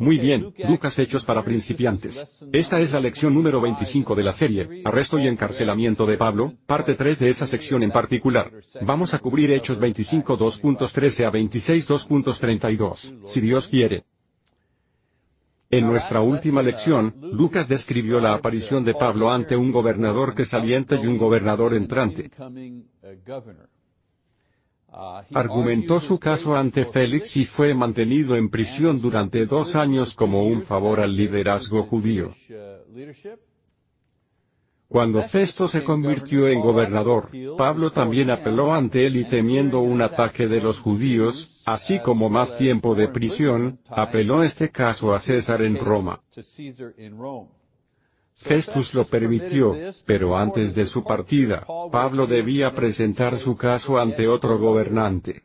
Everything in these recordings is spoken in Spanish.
Muy bien, Lucas Hechos para principiantes. Esta es la lección número 25 de la serie, Arresto y encarcelamiento de Pablo, parte 3 de esa sección en particular. Vamos a cubrir Hechos 25 2.13 a 26 2.32, si Dios quiere. En nuestra última lección, Lucas describió la aparición de Pablo ante un gobernador que saliente y un gobernador entrante. Argumentó su caso ante Félix y fue mantenido en prisión durante dos años como un favor al liderazgo judío. Cuando Festo se convirtió en gobernador, Pablo también apeló ante él y temiendo un ataque de los judíos, así como más tiempo de prisión, apeló este caso a César en Roma. Festus lo permitió, pero antes de su partida, Pablo debía presentar su caso ante otro gobernante.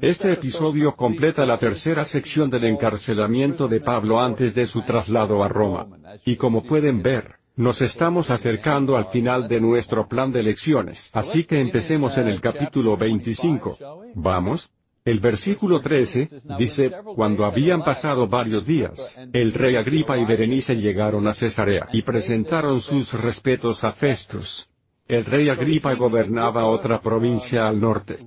Este episodio completa la tercera sección del encarcelamiento de Pablo antes de su traslado a Roma. Y como pueden ver, nos estamos acercando al final de nuestro plan de lecciones. Así que empecemos en el capítulo 25. ¿Vamos? El versículo 13, dice, cuando habían pasado varios días, el rey Agripa y Berenice llegaron a Cesarea y presentaron sus respetos a Festus. El rey Agripa gobernaba otra provincia al norte.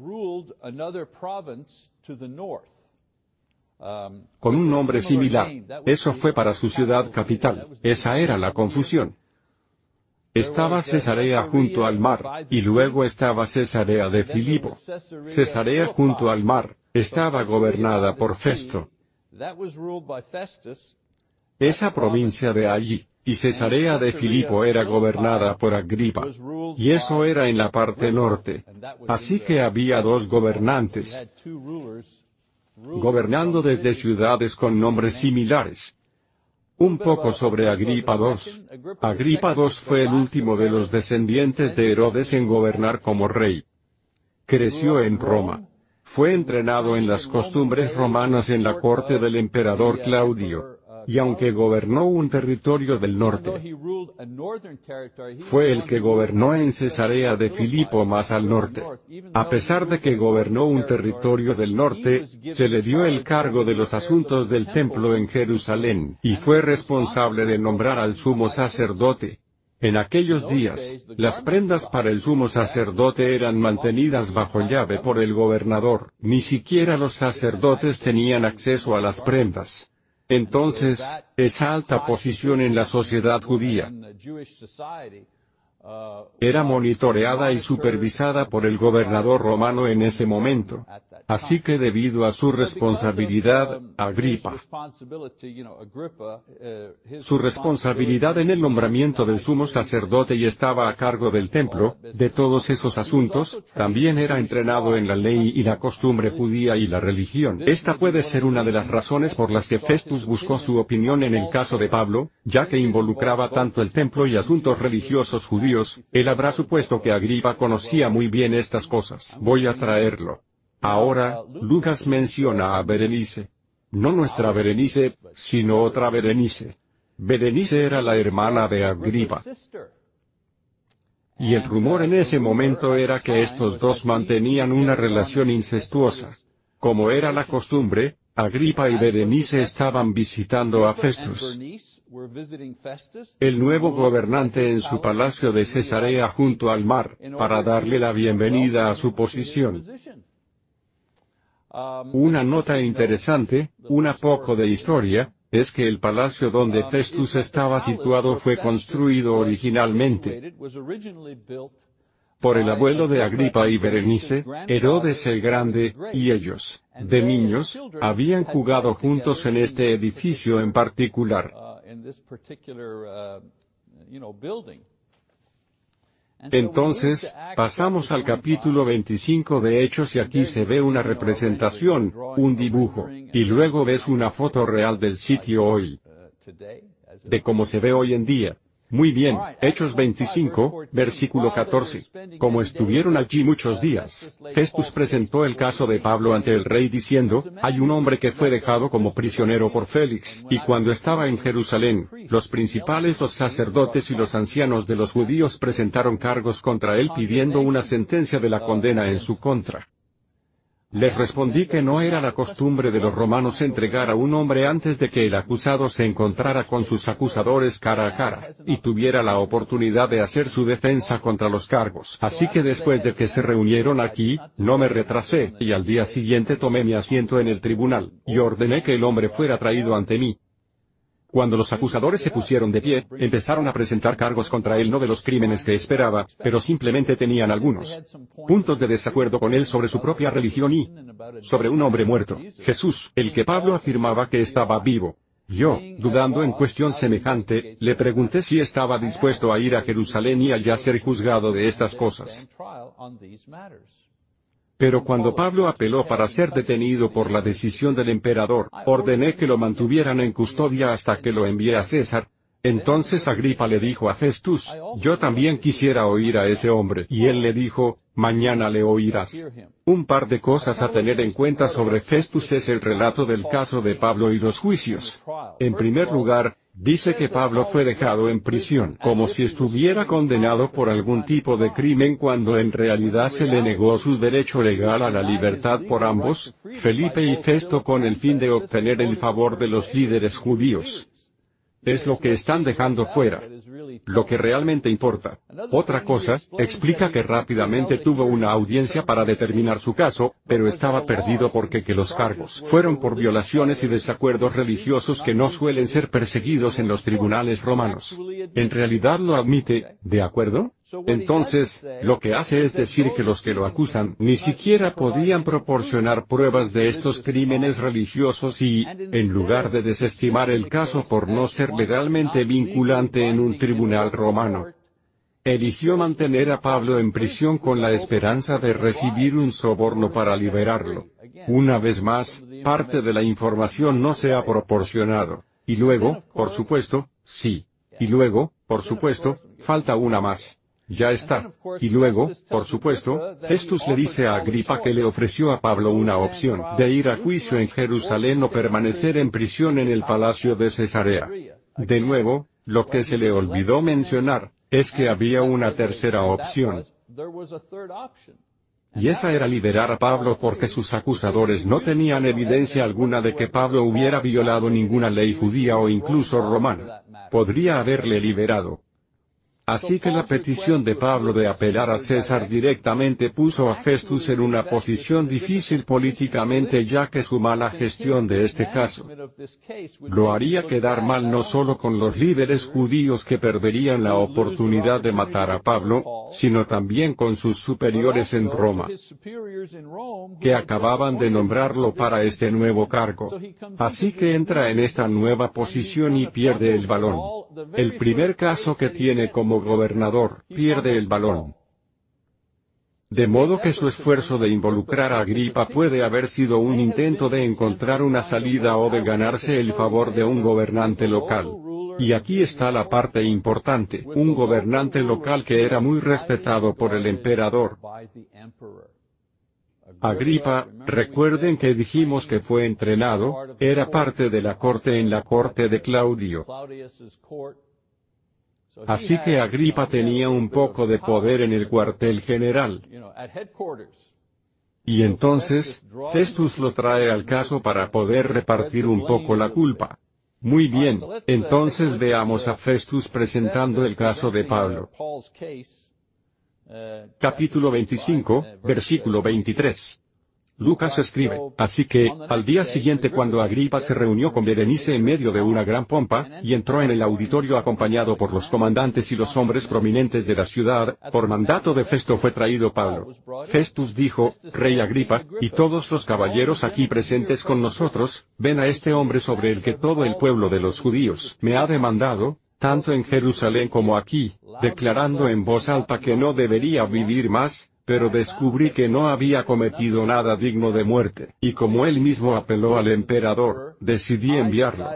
Con un nombre similar. Eso fue para su ciudad capital. Esa era la confusión. Estaba Cesarea junto al mar, y luego estaba Cesarea de Filipo. Cesarea junto al mar, estaba gobernada por Festo. Esa provincia de allí, y Cesarea de Filipo era gobernada por Agripa. Y eso era en la parte norte. Así que había dos gobernantes, gobernando desde ciudades con nombres similares. Un poco sobre Agripa II. Agripa II fue el último de los descendientes de Herodes en gobernar como rey. Creció en Roma. Fue entrenado en las costumbres romanas en la corte del emperador Claudio y aunque gobernó un territorio del norte, fue el que gobernó en Cesarea de Filipo más al norte. A pesar de que gobernó un territorio del norte, se le dio el cargo de los asuntos del templo en Jerusalén, y fue responsable de nombrar al sumo sacerdote, en aquellos días, las prendas para el sumo sacerdote eran mantenidas bajo llave por el gobernador, ni siquiera los sacerdotes tenían acceso a las prendas. Entonces, esa alta posición en la sociedad judía era monitoreada y supervisada por el gobernador romano en ese momento. Así que debido a su responsabilidad, Agripa, su responsabilidad en el nombramiento del sumo sacerdote y estaba a cargo del templo, de todos esos asuntos, también era entrenado en la ley y la costumbre judía y la religión. Esta puede ser una de las razones por las que Festus buscó su opinión en el caso de Pablo, ya que involucraba tanto el templo y asuntos religiosos judíos, él habrá supuesto que Agripa conocía muy bien estas cosas. Voy a traerlo. Ahora, Lucas menciona a Berenice. No nuestra Berenice, sino otra Berenice. Berenice era la hermana de Agripa. Y el rumor en ese momento era que estos dos mantenían una relación incestuosa. Como era la costumbre, Agripa y Berenice estaban visitando a Festus, el nuevo gobernante en su palacio de Cesarea junto al mar, para darle la bienvenida a su posición. Una nota interesante, una poco de historia, es que el palacio donde Festus estaba situado fue construido originalmente por el abuelo de Agripa y Berenice, Herodes el Grande, y ellos, de niños, habían jugado juntos en este edificio en particular. Entonces, pasamos al capítulo 25 de Hechos y aquí se ve una representación, un dibujo, y luego ves una foto real del sitio hoy, de cómo se ve hoy en día. Muy bien, Hechos 25, versículo 14. Como estuvieron allí muchos días, Festus presentó el caso de Pablo ante el rey diciendo, hay un hombre que fue dejado como prisionero por Félix, y cuando estaba en Jerusalén, los principales, los sacerdotes y los ancianos de los judíos presentaron cargos contra él pidiendo una sentencia de la condena en su contra. Les respondí que no era la costumbre de los romanos entregar a un hombre antes de que el acusado se encontrara con sus acusadores cara a cara, y tuviera la oportunidad de hacer su defensa contra los cargos. Así que después de que se reunieron aquí, no me retrasé, y al día siguiente tomé mi asiento en el tribunal, y ordené que el hombre fuera traído ante mí. Cuando los acusadores se pusieron de pie, empezaron a presentar cargos contra él no de los crímenes que esperaba, pero simplemente tenían algunos puntos de desacuerdo con él sobre su propia religión y sobre un hombre muerto, Jesús, el que Pablo afirmaba que estaba vivo. Yo, dudando en cuestión semejante, le pregunté si estaba dispuesto a ir a Jerusalén y allá ser juzgado de estas cosas. Pero cuando Pablo apeló para ser detenido por la decisión del emperador, ordené que lo mantuvieran en custodia hasta que lo envié a César. Entonces Agripa le dijo a Festus, yo también quisiera oír a ese hombre. Y él le dijo, mañana le oirás. Un par de cosas a tener en cuenta sobre Festus es el relato del caso de Pablo y los juicios. En primer lugar, Dice que Pablo fue dejado en prisión como si estuviera condenado por algún tipo de crimen cuando en realidad se le negó su derecho legal a la libertad por ambos, Felipe y Festo con el fin de obtener el favor de los líderes judíos. Es lo que están dejando fuera. Lo que realmente importa. Otra cosa, explica que rápidamente tuvo una audiencia para determinar su caso, pero estaba perdido porque que los cargos fueron por violaciones y desacuerdos religiosos que no suelen ser perseguidos en los tribunales romanos. En realidad lo admite, ¿de acuerdo? Entonces, lo que hace es decir que los que lo acusan ni siquiera podían proporcionar pruebas de estos crímenes religiosos y, en lugar de desestimar el caso por no ser legalmente vinculante en un tribunal romano, eligió mantener a Pablo en prisión con la esperanza de recibir un soborno para liberarlo. Una vez más, parte de la información no se ha proporcionado. Y luego, por supuesto, sí. Y luego, por supuesto, falta una más. Ya está. Y luego, por supuesto, Festus le dice a Agripa que le ofreció a Pablo una opción, de ir a juicio en Jerusalén o permanecer en prisión en el palacio de Cesarea. De nuevo, lo que se le olvidó mencionar, es que había una tercera opción. Y esa era liberar a Pablo porque sus acusadores no tenían evidencia alguna de que Pablo hubiera violado ninguna ley judía o incluso romana. Podría haberle liberado, Así que la petición de Pablo de apelar a César directamente puso a Festus en una posición difícil políticamente ya que su mala gestión de este caso lo haría quedar mal no solo con los líderes judíos que perderían la oportunidad de matar a Pablo, sino también con sus superiores en Roma, que acababan de nombrarlo para este nuevo cargo. Así que entra en esta nueva posición y pierde el balón. El primer caso que tiene como gobernador, pierde el balón. De modo que su esfuerzo de involucrar a Agripa puede haber sido un intento de encontrar una salida o de ganarse el favor de un gobernante local. Y aquí está la parte importante, un gobernante local que era muy respetado por el emperador. Agripa, recuerden que dijimos que fue entrenado, era parte de la corte en la corte de Claudio. Así que Agripa tenía un poco de poder en el cuartel general. Y entonces, Festus lo trae al caso para poder repartir un poco la culpa. Muy bien, entonces veamos a Festus presentando el caso de Pablo. Capítulo 25, versículo 23. Lucas escribe, así que, al día siguiente cuando Agripa se reunió con Berenice en medio de una gran pompa, y entró en el auditorio acompañado por los comandantes y los hombres prominentes de la ciudad, por mandato de Festo fue traído Pablo. Festus dijo, Rey Agripa, y todos los caballeros aquí presentes con nosotros, ven a este hombre sobre el que todo el pueblo de los judíos me ha demandado, tanto en Jerusalén como aquí, declarando en voz alta que no debería vivir más, pero descubrí que no había cometido nada digno de muerte, y como él mismo apeló al emperador, decidí enviarlo.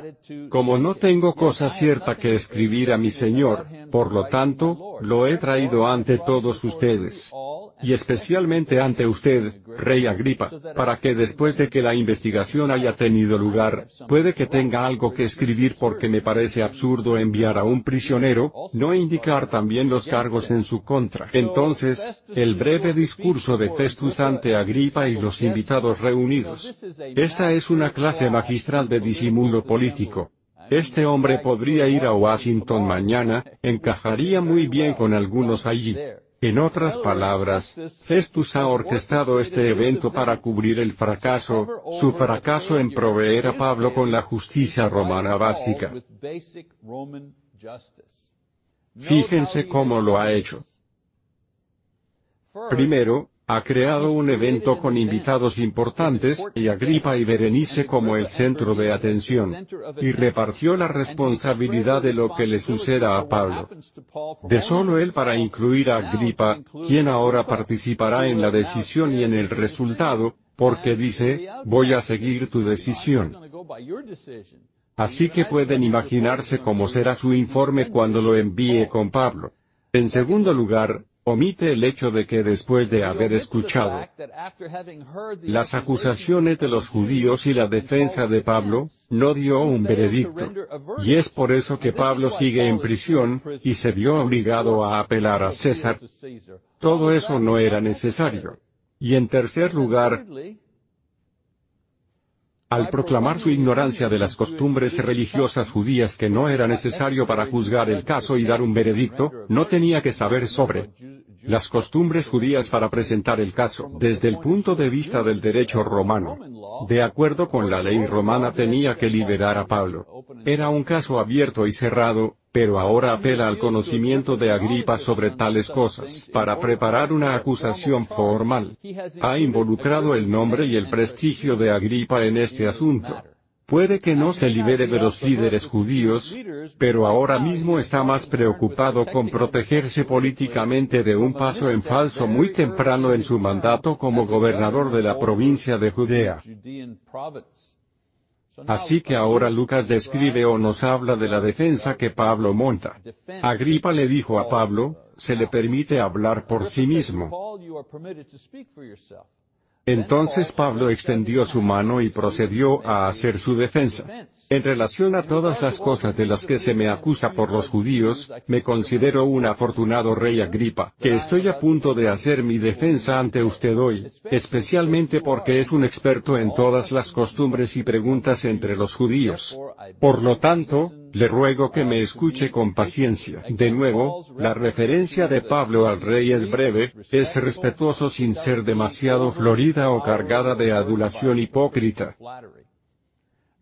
Como no tengo cosa cierta que escribir a mi señor, por lo tanto, lo he traído ante todos ustedes. y especialmente ante usted, Rey Agripa, para que después de que la investigación haya tenido lugar, puede que tenga algo que escribir porque me parece absurdo enviar a un prisionero, no indicar también los cargos en su contra. Entonces, el breve discurso de Festus ante Agripa y los invitados reunidos. Esta es una clase magistral de disimulo político. Este hombre podría ir a Washington mañana, encajaría muy bien con algunos allí. En otras palabras, Festus ha orquestado este evento para cubrir el fracaso, su fracaso en proveer a Pablo con la justicia romana básica. Fíjense cómo lo ha hecho. Primero, ha creado un evento con invitados importantes, y Agripa y Berenice como el centro de atención, y repartió la responsabilidad de lo que le suceda a Pablo. De solo él para incluir a Agripa, quien ahora participará en la decisión y en el resultado, porque dice, voy a seguir tu decisión. Así que pueden imaginarse cómo será su informe cuando lo envíe con Pablo. En segundo lugar, omite el hecho de que después de haber escuchado las acusaciones de los judíos y la defensa de Pablo, no dio un veredicto. Y es por eso que Pablo sigue en prisión, y se vio obligado a apelar a César. Todo eso no era necesario. Y en tercer lugar, al proclamar su ignorancia de las costumbres religiosas judías que no era necesario para juzgar el caso y dar un veredicto, no tenía que saber sobre las costumbres judías para presentar el caso, desde el punto de vista del derecho romano. De acuerdo con la ley romana tenía que liberar a Pablo. Era un caso abierto y cerrado, pero ahora apela al conocimiento de Agripa sobre tales cosas para preparar una acusación formal. Ha involucrado el nombre y el prestigio de Agripa en este asunto. Puede que no se libere de los líderes judíos, pero ahora mismo está más preocupado con protegerse políticamente de un paso en falso muy temprano en su mandato como gobernador de la provincia de Judea. Así que ahora Lucas describe o nos habla de la defensa que Pablo monta. Agripa le dijo a Pablo, se le permite hablar por sí mismo. Entonces Pablo extendió su mano y procedió a hacer su defensa. En relación a todas las cosas de las que se me acusa por los judíos, me considero un afortunado rey Agripa, que estoy a punto de hacer mi defensa ante usted hoy, especialmente porque es un experto en todas las costumbres y preguntas entre los judíos. Por lo tanto, le ruego que me escuche con paciencia. De nuevo, la referencia de Pablo al rey es breve, es respetuoso sin ser demasiado florida o cargada de adulación hipócrita.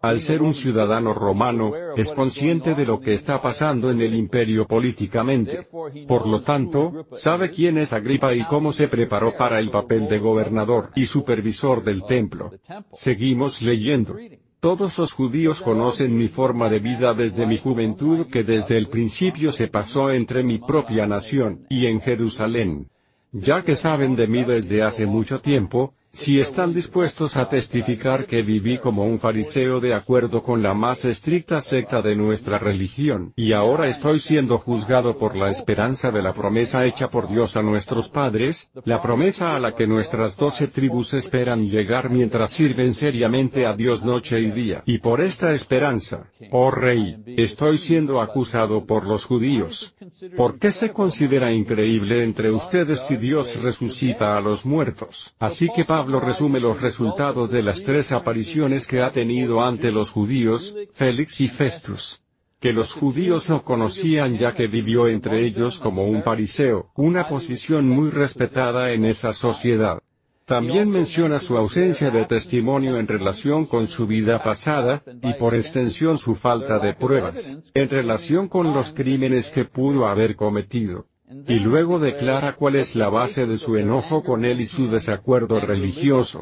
Al ser un ciudadano romano, es consciente de lo que está pasando en el imperio políticamente. Por lo tanto, sabe quién es Agripa y cómo se preparó para el papel de gobernador y supervisor del templo. Seguimos leyendo. Todos los judíos conocen mi forma de vida desde mi juventud que desde el principio se pasó entre mi propia nación y en Jerusalén. Ya que saben de mí desde hace mucho tiempo, si están dispuestos a testificar que viví como un fariseo de acuerdo con la más estricta secta de nuestra religión, y ahora estoy siendo juzgado por la esperanza de la promesa hecha por Dios a nuestros padres, la promesa a la que nuestras doce tribus esperan llegar mientras sirven seriamente a Dios noche y día. Y por esta esperanza, oh Rey, estoy siendo acusado por los judíos. ¿Por qué se considera increíble entre ustedes si Dios resucita a los muertos? Así que Pablo resume los resultados de las tres apariciones que ha tenido ante los judíos, Félix y Festus. Que los judíos no conocían ya que vivió entre ellos como un fariseo, una posición muy respetada en esa sociedad. También menciona su ausencia de testimonio en relación con su vida pasada, y por extensión su falta de pruebas, en relación con los crímenes que pudo haber cometido. Y luego declara cuál es la base de su enojo con él y su desacuerdo religioso.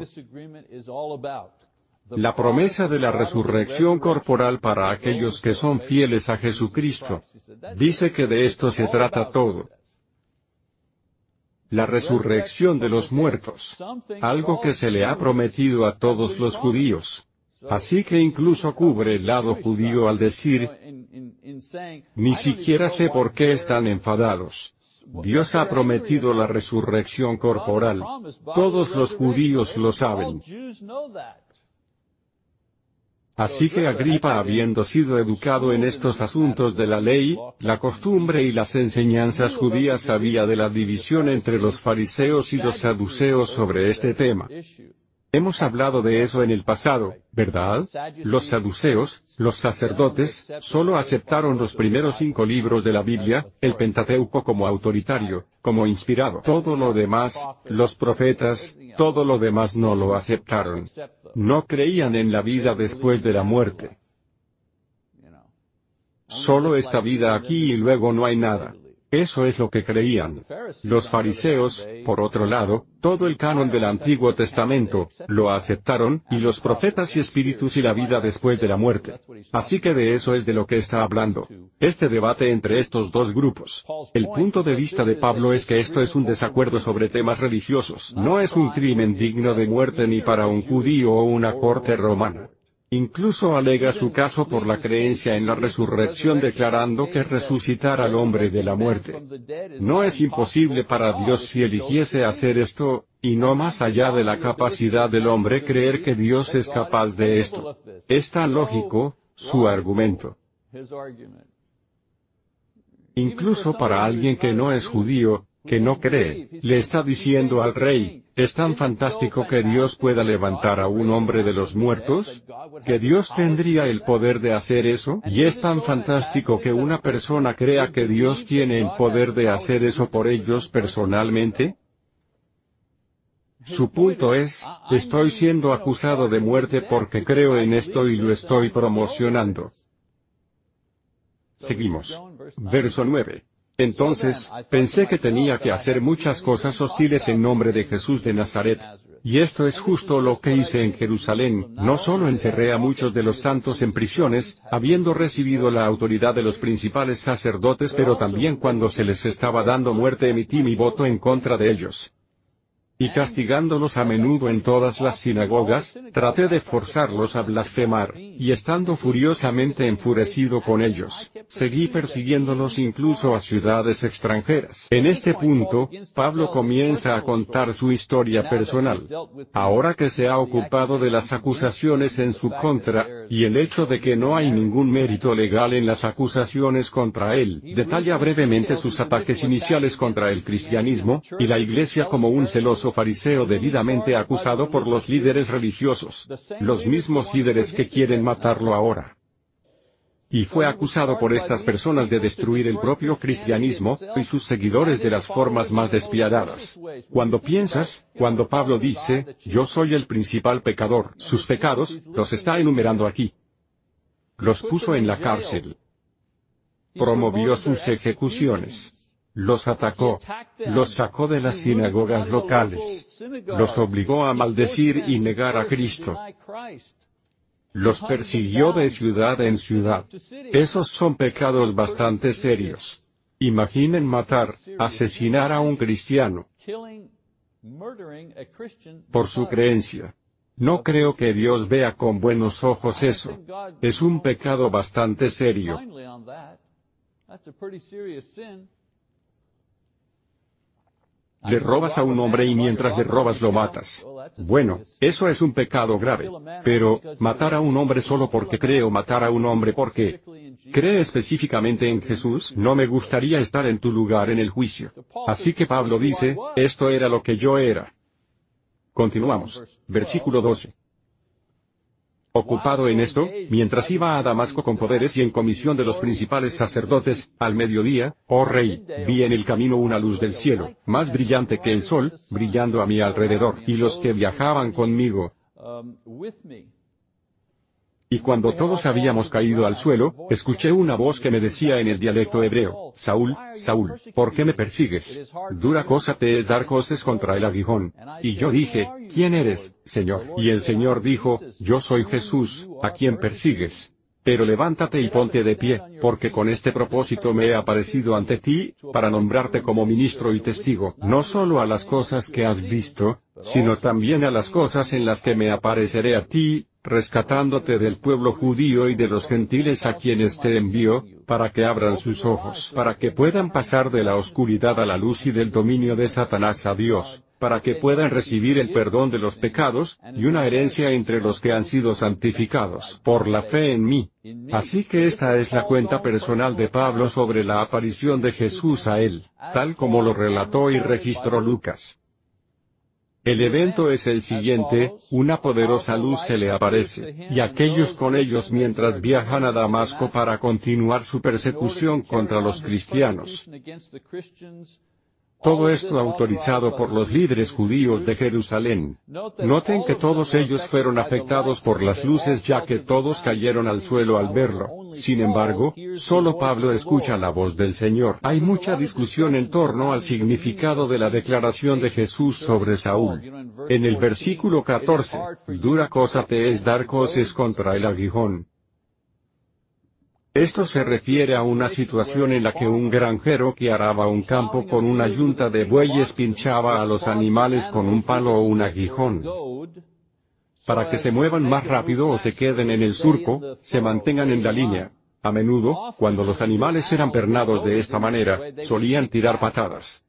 La promesa de la resurrección corporal para aquellos que son fieles a Jesucristo. Dice que de esto se trata todo. La resurrección de los muertos. Algo que se le ha prometido a todos los judíos. Así que incluso cubre el lado judío al decir, ni siquiera sé por qué están enfadados. Dios ha prometido la resurrección corporal. Todos los judíos lo saben. Así que Agripa habiendo sido educado en estos asuntos de la ley, la costumbre y las enseñanzas judías sabía de la división entre los fariseos y los saduceos sobre este tema. Hemos hablado de eso en el pasado, ¿verdad? Los saduceos, los sacerdotes, solo aceptaron los primeros cinco libros de la Biblia, el Pentateuco como autoritario, como inspirado. Todo lo demás, los profetas, todo lo demás no lo aceptaron. No creían en la vida después de la muerte. Solo esta vida aquí y luego no hay nada. Eso es lo que creían. Los fariseos, por otro lado, todo el canon del Antiguo Testamento, lo aceptaron, y los profetas y espíritus y la vida después de la muerte. Así que de eso es de lo que está hablando. Este debate entre estos dos grupos. El punto de vista de Pablo es que esto es un desacuerdo sobre temas religiosos. No es un crimen digno de muerte ni para un judío o una corte romana. Incluso alega su caso por la creencia en la resurrección declarando que resucitar al hombre de la muerte. No es imposible para Dios si eligiese hacer esto, y no más allá de la capacidad del hombre creer que Dios es capaz de esto. Es tan lógico, su argumento. Incluso para alguien que no es judío, que no cree, le está diciendo al rey, es tan fantástico que Dios pueda levantar a un hombre de los muertos, que Dios tendría el poder de hacer eso, y es tan fantástico que una persona crea que Dios tiene el poder de hacer eso por ellos personalmente. Su punto es, estoy siendo acusado de muerte porque creo en esto y lo estoy promocionando. Seguimos. Verso 9. Entonces, pensé que tenía que hacer muchas cosas hostiles en nombre de Jesús de Nazaret. Y esto es justo lo que hice en Jerusalén, no solo encerré a muchos de los santos en prisiones, habiendo recibido la autoridad de los principales sacerdotes, pero también cuando se les estaba dando muerte emití mi voto en contra de ellos y castigándolos a menudo en todas las sinagogas, traté de forzarlos a blasfemar, y estando furiosamente enfurecido con ellos, seguí persiguiéndolos incluso a ciudades extranjeras. En este punto, Pablo comienza a contar su historia personal. Ahora que se ha ocupado de las acusaciones en su contra, y el hecho de que no hay ningún mérito legal en las acusaciones contra él, detalla brevemente sus ataques iniciales contra el cristianismo, y la iglesia como un celoso fariseo debidamente acusado por los líderes religiosos, los mismos líderes que quieren matarlo ahora. Y fue acusado por estas personas de destruir el propio cristianismo, y sus seguidores de las formas más despiadadas. Cuando piensas, cuando Pablo dice, yo soy el principal pecador, sus pecados, los está enumerando aquí. Los puso en la cárcel. Promovió sus ejecuciones los atacó, los sacó de las sinagogas locales, los obligó a maldecir y negar a Cristo. Los persiguió de ciudad en ciudad. Esos son pecados bastante serios. Imaginen matar, asesinar a un cristiano por su creencia. No creo que Dios vea con buenos ojos eso. Es un pecado bastante serio. Le robas a un hombre y mientras le robas lo matas. Bueno, eso es un pecado grave. Pero, matar a un hombre solo porque cree o matar a un hombre porque cree específicamente en Jesús, no me gustaría estar en tu lugar en el juicio. Así que Pablo dice, esto era lo que yo era. Continuamos. Versículo 12. Ocupado en esto, mientras iba a Damasco con poderes y en comisión de los principales sacerdotes, al mediodía, oh rey, vi en el camino una luz del cielo, más brillante que el sol, brillando a mi alrededor, y los que viajaban conmigo, y cuando todos habíamos caído al suelo, escuché una voz que me decía en el dialecto hebreo, Saúl, Saúl, ¿por qué me persigues? Dura cosa te es dar cosas contra el aguijón. Y yo dije, ¿quién eres, Señor? Y el Señor dijo, yo soy Jesús, a quien persigues. Pero levántate y ponte de pie, porque con este propósito me he aparecido ante ti, para nombrarte como ministro y testigo, no solo a las cosas que has visto, sino también a las cosas en las que me apareceré a ti, rescatándote del pueblo judío y de los gentiles a quienes te envió, para que abran sus ojos, para que puedan pasar de la oscuridad a la luz y del dominio de Satanás a Dios, para que puedan recibir el perdón de los pecados, y una herencia entre los que han sido santificados por la fe en mí. Así que esta es la cuenta personal de Pablo sobre la aparición de Jesús a él, tal como lo relató y registró Lucas. El evento es el siguiente, una poderosa luz se le aparece, y aquellos con ellos mientras viajan a Damasco para continuar su persecución contra los cristianos. Todo esto autorizado por los líderes judíos de Jerusalén. Noten que todos ellos fueron afectados por las luces ya que todos cayeron al suelo al verlo. Sin embargo, solo Pablo escucha la voz del Señor. Hay mucha discusión en torno al significado de la declaración de Jesús sobre Saúl. En el versículo 14, dura cosa te es dar coces contra el aguijón. Esto se refiere a una situación en la que un granjero que araba un campo con una yunta de bueyes pinchaba a los animales con un palo o un aguijón. Para que se muevan más rápido o se queden en el surco, se mantengan en la línea. A menudo, cuando los animales eran pernados de esta manera, solían tirar patadas.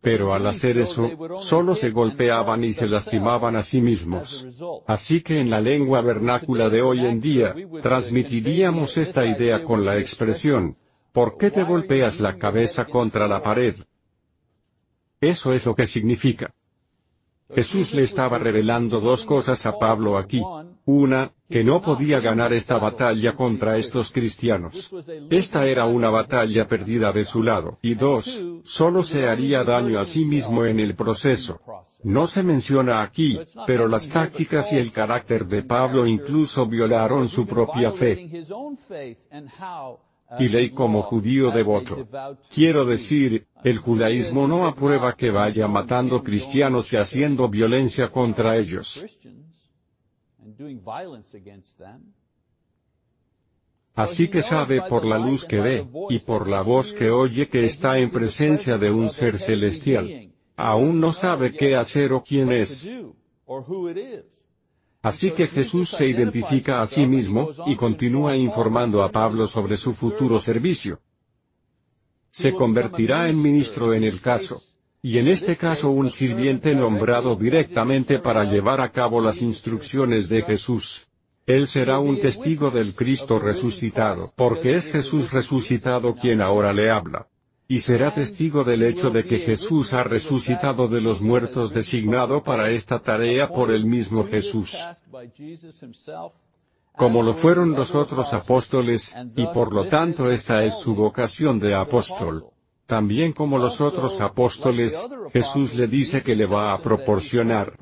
Pero al hacer eso, solo se golpeaban y se lastimaban a sí mismos. Así que en la lengua vernácula de hoy en día, transmitiríamos esta idea con la expresión, ¿por qué te golpeas la cabeza contra la pared? Eso es lo que significa. Jesús le estaba revelando dos cosas a Pablo aquí. Una, que no podía ganar esta batalla contra estos cristianos. Esta era una batalla perdida de su lado. Y dos, solo se haría daño a sí mismo en el proceso. No se menciona aquí, pero las tácticas y el carácter de Pablo incluso violaron su propia fe y ley como judío devoto. Quiero decir, el judaísmo no aprueba que vaya matando cristianos y haciendo violencia contra ellos. Así que sabe por la luz que ve, y por la voz que oye que está en presencia de un ser celestial. Aún no sabe qué hacer o quién es. Así que Jesús se identifica a sí mismo, y continúa informando a Pablo sobre su futuro servicio. Se convertirá en ministro en el caso. Y en este caso un sirviente nombrado directamente para llevar a cabo las instrucciones de Jesús. Él será un testigo del Cristo resucitado, porque es Jesús resucitado quien ahora le habla y será testigo del hecho de que Jesús ha resucitado de los muertos designado para esta tarea por el mismo Jesús. Como lo fueron los otros apóstoles, y por lo tanto esta es su vocación de apóstol. También como los otros apóstoles, Jesús le dice que le va a proporcionar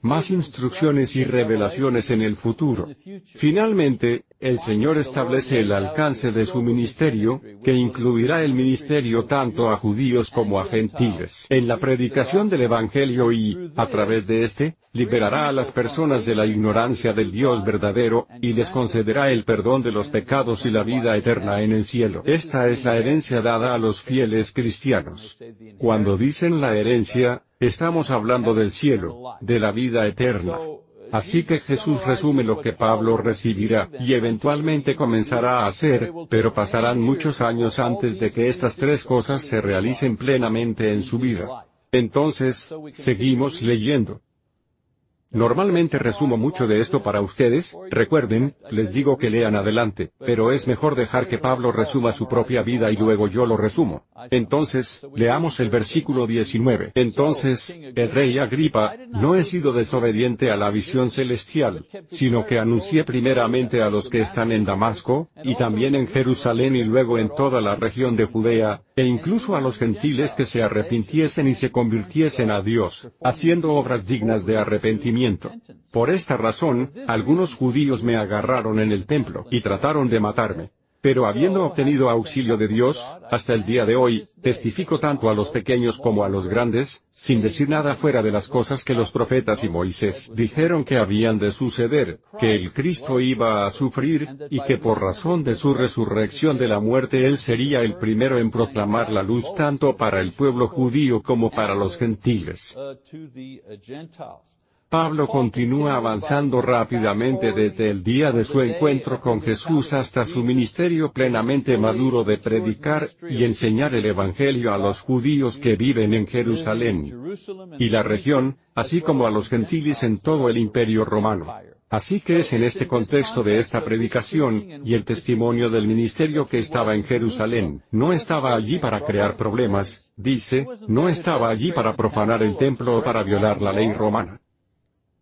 más instrucciones y revelaciones en el futuro. Finalmente, el Señor establece el alcance de su ministerio, que incluirá el ministerio tanto a judíos como a gentiles. En la predicación del Evangelio y, a través de éste, liberará a las personas de la ignorancia del Dios verdadero, y les concederá el perdón de los pecados y la vida eterna en el cielo. Esta es la herencia dada a los fieles cristianos. Cuando dicen la herencia, estamos hablando del cielo, de la vida eterna. Así que Jesús resume lo que Pablo recibirá, y eventualmente comenzará a hacer, pero pasarán muchos años antes de que estas tres cosas se realicen plenamente en su vida. Entonces, seguimos leyendo. Normalmente resumo mucho de esto para ustedes, recuerden, les digo que lean adelante, pero es mejor dejar que Pablo resuma su propia vida y luego yo lo resumo. Entonces, leamos el versículo 19. Entonces, el rey Agripa, no he sido desobediente a la visión celestial, sino que anuncié primeramente a los que están en Damasco, y también en Jerusalén y luego en toda la región de Judea, e incluso a los gentiles que se arrepintiesen y se convirtiesen a Dios, haciendo obras dignas de arrepentimiento por esta razón, algunos judíos me agarraron en el templo y trataron de matarme. Pero habiendo obtenido auxilio de Dios, hasta el día de hoy, testifico tanto a los pequeños como a los grandes, sin decir nada fuera de las cosas que los profetas y Moisés dijeron que habían de suceder, que el Cristo iba a sufrir, y que por razón de su resurrección de la muerte Él sería el primero en proclamar la luz tanto para el pueblo judío como para los gentiles. Pablo continúa avanzando rápidamente desde el día de su encuentro con Jesús hasta su ministerio plenamente maduro de predicar y enseñar el Evangelio a los judíos que viven en Jerusalén y la región, así como a los gentiles en todo el imperio romano. Así que es en este contexto de esta predicación, y el testimonio del ministerio que estaba en Jerusalén, no estaba allí para crear problemas, dice, no estaba allí para profanar el templo o para violar la ley romana.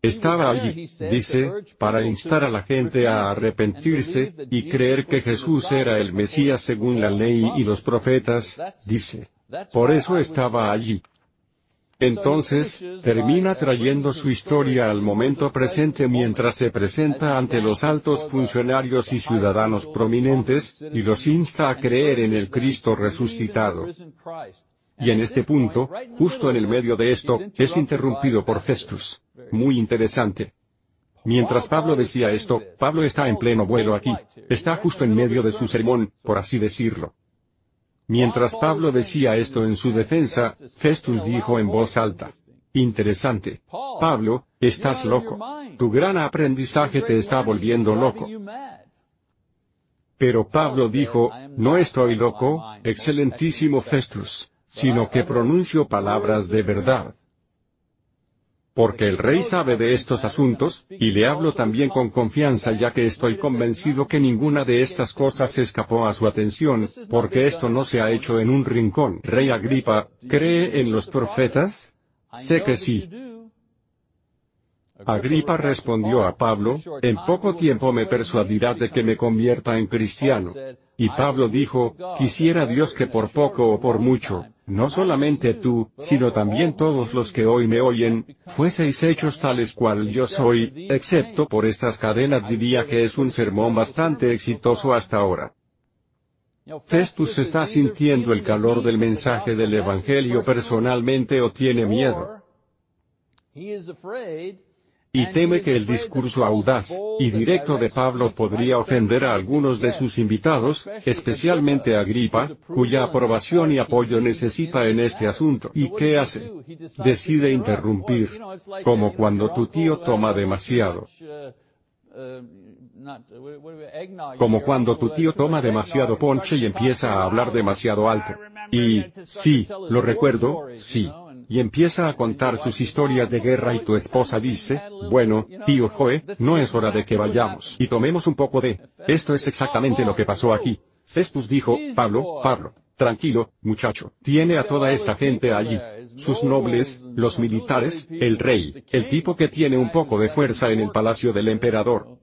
Estaba allí, dice, para instar a la gente a arrepentirse, y creer que Jesús era el Mesías según la ley y los profetas, dice. Por eso estaba allí. Entonces, termina trayendo su historia al momento presente mientras se presenta ante los altos funcionarios y ciudadanos prominentes, y los insta a creer en el Cristo resucitado. Y en este punto, justo en el medio de esto, es interrumpido por Festus. Muy interesante. Mientras Pablo decía esto, Pablo está en pleno vuelo aquí. Está justo en medio de su sermón, por así decirlo. Mientras Pablo decía esto en su defensa, Festus dijo en voz alta. Interesante. Pablo, estás loco. Tu gran aprendizaje te está volviendo loco. Pero Pablo dijo, no estoy loco, excelentísimo Festus sino que pronuncio palabras de verdad. Porque el rey sabe de estos asuntos, y le hablo también con confianza ya que estoy convencido que ninguna de estas cosas escapó a su atención, porque esto no se ha hecho en un rincón. Rey Agripa, ¿cree en los profetas? Sé que sí. Agripa respondió a Pablo, en poco tiempo me persuadirá de que me convierta en cristiano. Y Pablo dijo, quisiera Dios que por poco o por mucho, no solamente tú, sino también todos los que hoy me oyen, fueseis hechos tales cual yo soy, excepto por estas cadenas diría que es un sermón bastante exitoso hasta ahora. Festus está sintiendo el calor del mensaje del Evangelio personalmente o tiene miedo y teme que el discurso audaz y directo de Pablo podría ofender a algunos de sus invitados, especialmente a Agripa, cuya aprobación y apoyo necesita en este asunto. ¿Y qué hace? Decide interrumpir. Como cuando tu tío toma demasiado. Como cuando tu tío toma demasiado ponche y empieza a hablar demasiado alto. Y, sí, lo recuerdo, sí y empieza a contar sus historias de guerra y tu esposa dice, bueno, tío Joe, no es hora de que vayamos y tomemos un poco de... Esto es exactamente lo que pasó aquí. Festus dijo, Pablo, Pablo, tranquilo, muchacho, tiene a toda esa gente allí. Sus nobles, los militares, el rey, el tipo que tiene un poco de fuerza en el palacio del emperador.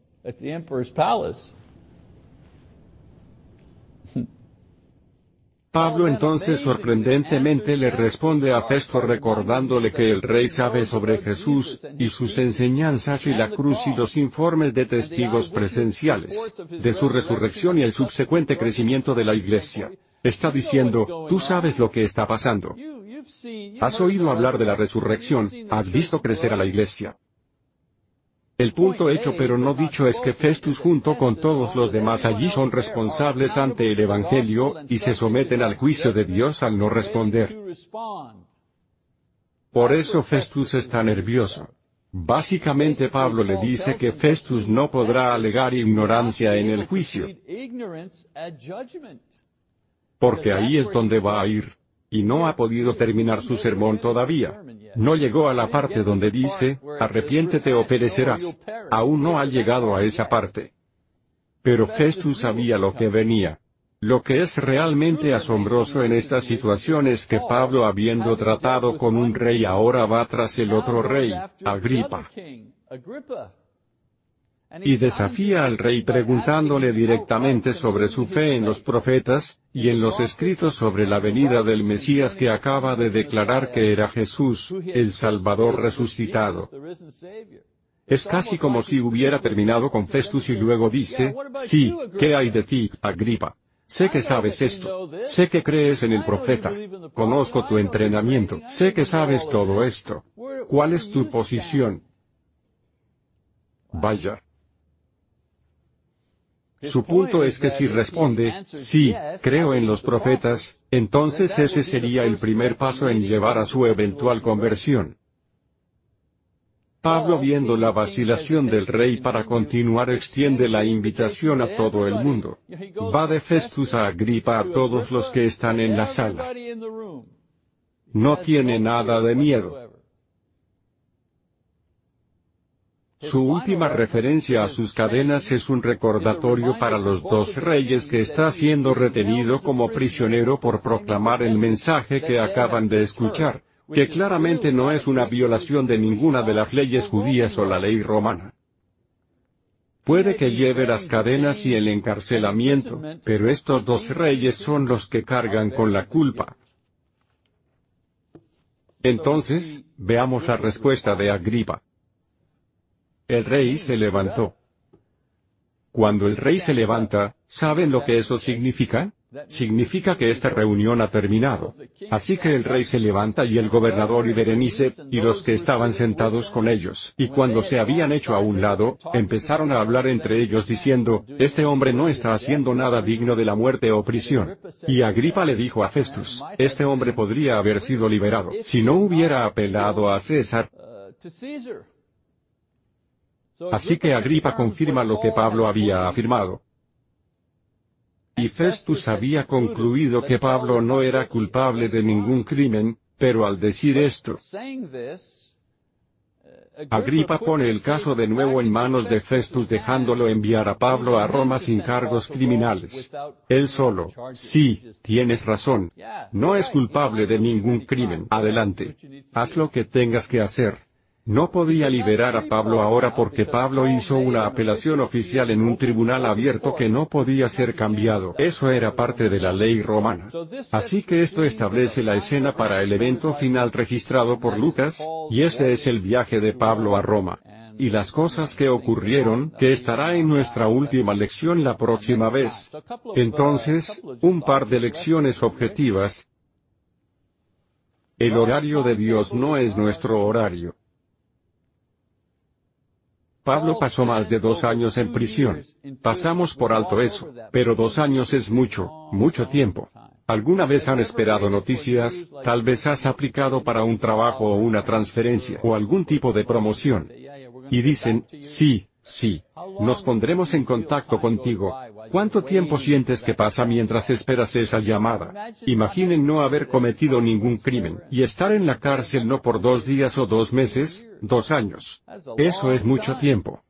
Pablo entonces sorprendentemente le responde a Festo recordándole que el rey sabe sobre Jesús, y sus enseñanzas y la cruz y los informes de testigos presenciales, de su resurrección y el subsecuente crecimiento de la iglesia. Está diciendo, tú sabes lo que está pasando. Has oído hablar de la resurrección, has visto crecer a la iglesia. El punto hecho pero no dicho es que Festus junto con todos los demás allí son responsables ante el Evangelio, y se someten al juicio de Dios al no responder. Por eso Festus está nervioso. Básicamente Pablo le dice que Festus no podrá alegar ignorancia en el juicio. Porque ahí es donde va a ir y no ha podido terminar su sermón todavía. No llegó a la parte donde dice, arrepiéntete o perecerás. Aún no ha llegado a esa parte. Pero Festus sabía lo que venía. Lo que es realmente asombroso en esta situación es que Pablo habiendo tratado con un rey ahora va tras el otro rey, Agripa y desafía al rey preguntándole directamente sobre su fe en los profetas, y en los escritos sobre la venida del Mesías que acaba de declarar que era Jesús, el Salvador resucitado. Es casi como si hubiera terminado con Festus y luego dice, sí, ¿qué hay de ti, Agripa? Sé que sabes esto. Sé que crees en el profeta. Conozco tu entrenamiento. Sé que sabes todo esto. ¿Cuál es tu posición? Vaya. Su punto es que si responde, sí, creo en los profetas, entonces ese sería el primer paso en llevar a su eventual conversión. Pablo viendo la vacilación del rey para continuar extiende la invitación a todo el mundo. Va de Festus a Agripa a todos los que están en la sala. No tiene nada de miedo. Su última referencia a sus cadenas es un recordatorio para los dos reyes que está siendo retenido como prisionero por proclamar el mensaje que acaban de escuchar, que claramente no es una violación de ninguna de las leyes judías o la ley romana. Puede que lleve las cadenas y el encarcelamiento, pero estos dos reyes son los que cargan con la culpa. Entonces, veamos la respuesta de Agripa. El rey se levantó. Cuando el rey se levanta, ¿saben lo que eso significa? Significa que esta reunión ha terminado. Así que el rey se levanta y el gobernador y Berenice, y los que estaban sentados con ellos, y cuando se habían hecho a un lado, empezaron a hablar entre ellos diciendo, este hombre no está haciendo nada digno de la muerte o prisión. Y Agripa le dijo a Festus, este hombre podría haber sido liberado si no hubiera apelado a César. Así que Agripa confirma lo que Pablo había afirmado. Y Festus había concluido que Pablo no era culpable de ningún crimen, pero al decir esto, Agripa pone el caso de nuevo en manos de Festus dejándolo enviar a Pablo a Roma sin cargos criminales. Él solo, sí, tienes razón. No es culpable de ningún crimen. Adelante. Haz lo que tengas que hacer. No podía liberar a Pablo ahora porque Pablo hizo una apelación oficial en un tribunal abierto que no podía ser cambiado. Eso era parte de la ley romana. Así que esto establece la escena para el evento final registrado por Lucas, y ese es el viaje de Pablo a Roma. Y las cosas que ocurrieron, que estará en nuestra última lección la próxima vez. Entonces, un par de lecciones objetivas. El horario de Dios no es nuestro horario. Pablo pasó más de dos años en prisión. Pasamos por alto eso, pero dos años es mucho, mucho tiempo. ¿Alguna vez han esperado noticias? Tal vez has aplicado para un trabajo o una transferencia o algún tipo de promoción. Y dicen, sí, sí, nos pondremos en contacto contigo. ¿Cuánto tiempo sientes que pasa mientras esperas esa llamada? Imaginen no haber cometido ningún crimen y estar en la cárcel no por dos días o dos meses, dos años. Eso es mucho tiempo.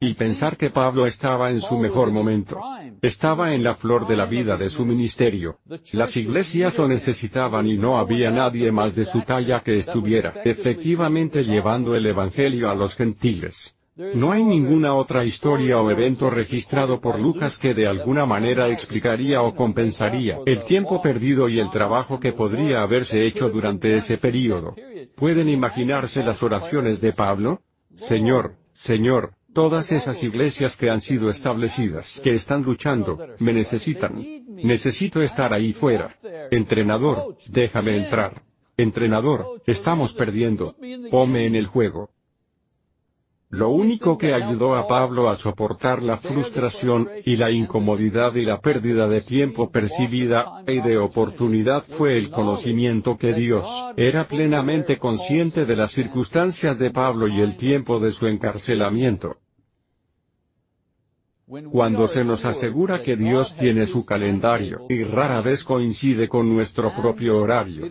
Y pensar que Pablo estaba en su mejor momento. Estaba en la flor de la vida de su ministerio. Las iglesias lo necesitaban y no había nadie más de su talla que estuviera efectivamente llevando el Evangelio a los gentiles. No hay ninguna otra historia o evento registrado por Lucas que de alguna manera explicaría o compensaría el tiempo perdido y el trabajo que podría haberse hecho durante ese período. ¿Pueden imaginarse las oraciones de Pablo? Señor, Señor, todas esas iglesias que han sido establecidas, que están luchando, me necesitan. Necesito estar ahí fuera. Entrenador, déjame entrar. Entrenador, estamos perdiendo. Pome en el juego. Lo único que ayudó a Pablo a soportar la frustración, y la incomodidad y la pérdida de tiempo percibida, y de oportunidad fue el conocimiento que Dios era plenamente consciente de las circunstancias de Pablo y el tiempo de su encarcelamiento. Cuando se nos asegura que Dios tiene su calendario, y rara vez coincide con nuestro propio horario,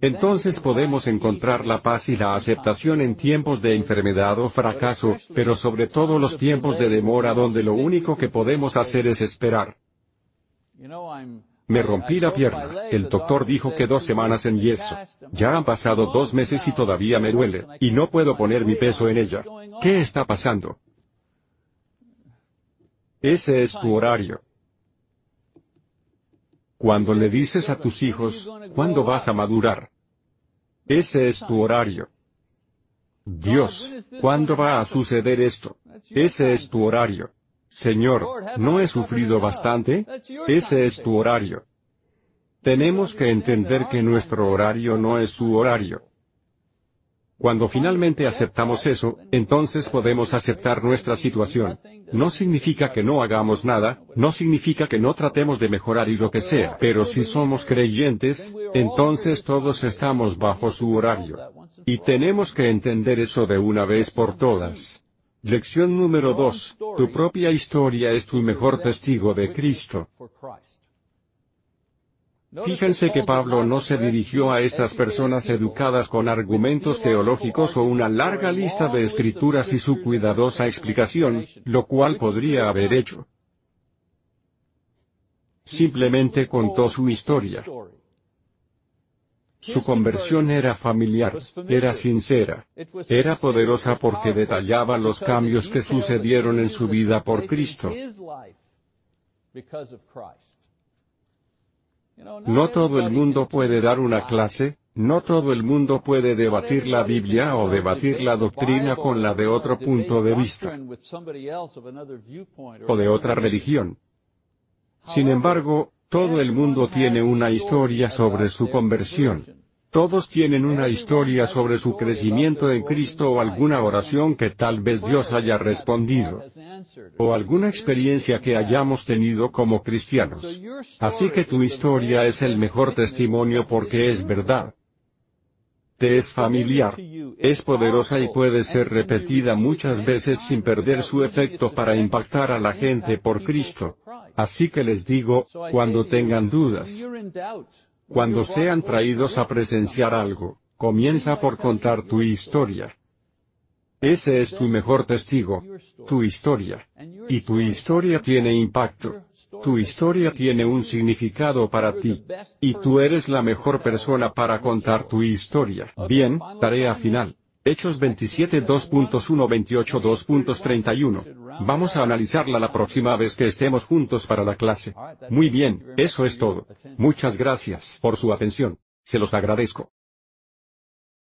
entonces podemos encontrar la paz y la aceptación en tiempos de enfermedad o fracaso, pero sobre todo los tiempos de demora donde lo único que podemos hacer es esperar. Me rompí la pierna, el doctor dijo que dos semanas en yeso. Ya han pasado dos meses y todavía me duele, y no puedo poner mi peso en ella. ¿Qué está pasando? Ese es tu horario. Cuando le dices a tus hijos, ¿cuándo vas a madurar? Ese es tu horario. Dios, ¿cuándo va a suceder esto? Ese es tu horario. Señor, ¿no he sufrido bastante? Ese es tu horario. Tenemos que entender que nuestro horario no es su horario. Cuando finalmente aceptamos eso, entonces podemos aceptar nuestra situación. No significa que no hagamos nada, no significa que no tratemos de mejorar y lo que sea, pero si somos creyentes, entonces todos estamos bajo su horario. Y tenemos que entender eso de una vez por todas. Lección número 2. Tu propia historia es tu mejor testigo de Cristo. Fíjense que Pablo no se dirigió a estas personas educadas con argumentos teológicos o una larga lista de escrituras y su cuidadosa explicación, lo cual podría haber hecho. Simplemente contó su historia. Su conversión era familiar, era sincera, era poderosa porque detallaba los cambios que sucedieron en su vida por Cristo. No todo el mundo puede dar una clase, no todo el mundo puede debatir la Biblia o debatir la doctrina con la de otro punto de vista o de otra religión. Sin embargo, todo el mundo tiene una historia sobre su conversión. Todos tienen una historia sobre su crecimiento en Cristo o alguna oración que tal vez Dios haya respondido. O alguna experiencia que hayamos tenido como cristianos. Así que tu historia es el mejor testimonio porque es verdad. Te es familiar. Es poderosa y puede ser repetida muchas veces sin perder su efecto para impactar a la gente por Cristo. Así que les digo, cuando tengan dudas, cuando sean traídos a presenciar algo, comienza por contar tu historia. Ese es tu mejor testigo, tu historia. Y tu historia tiene impacto. Tu historia tiene un significado para ti. Y tú eres la mejor persona para contar tu historia. Bien, tarea final. Hechos 27 2.1 28 2.31. Vamos a analizarla la próxima vez que estemos juntos para la clase. Muy bien, eso es todo. Muchas gracias por su atención. Se los agradezco.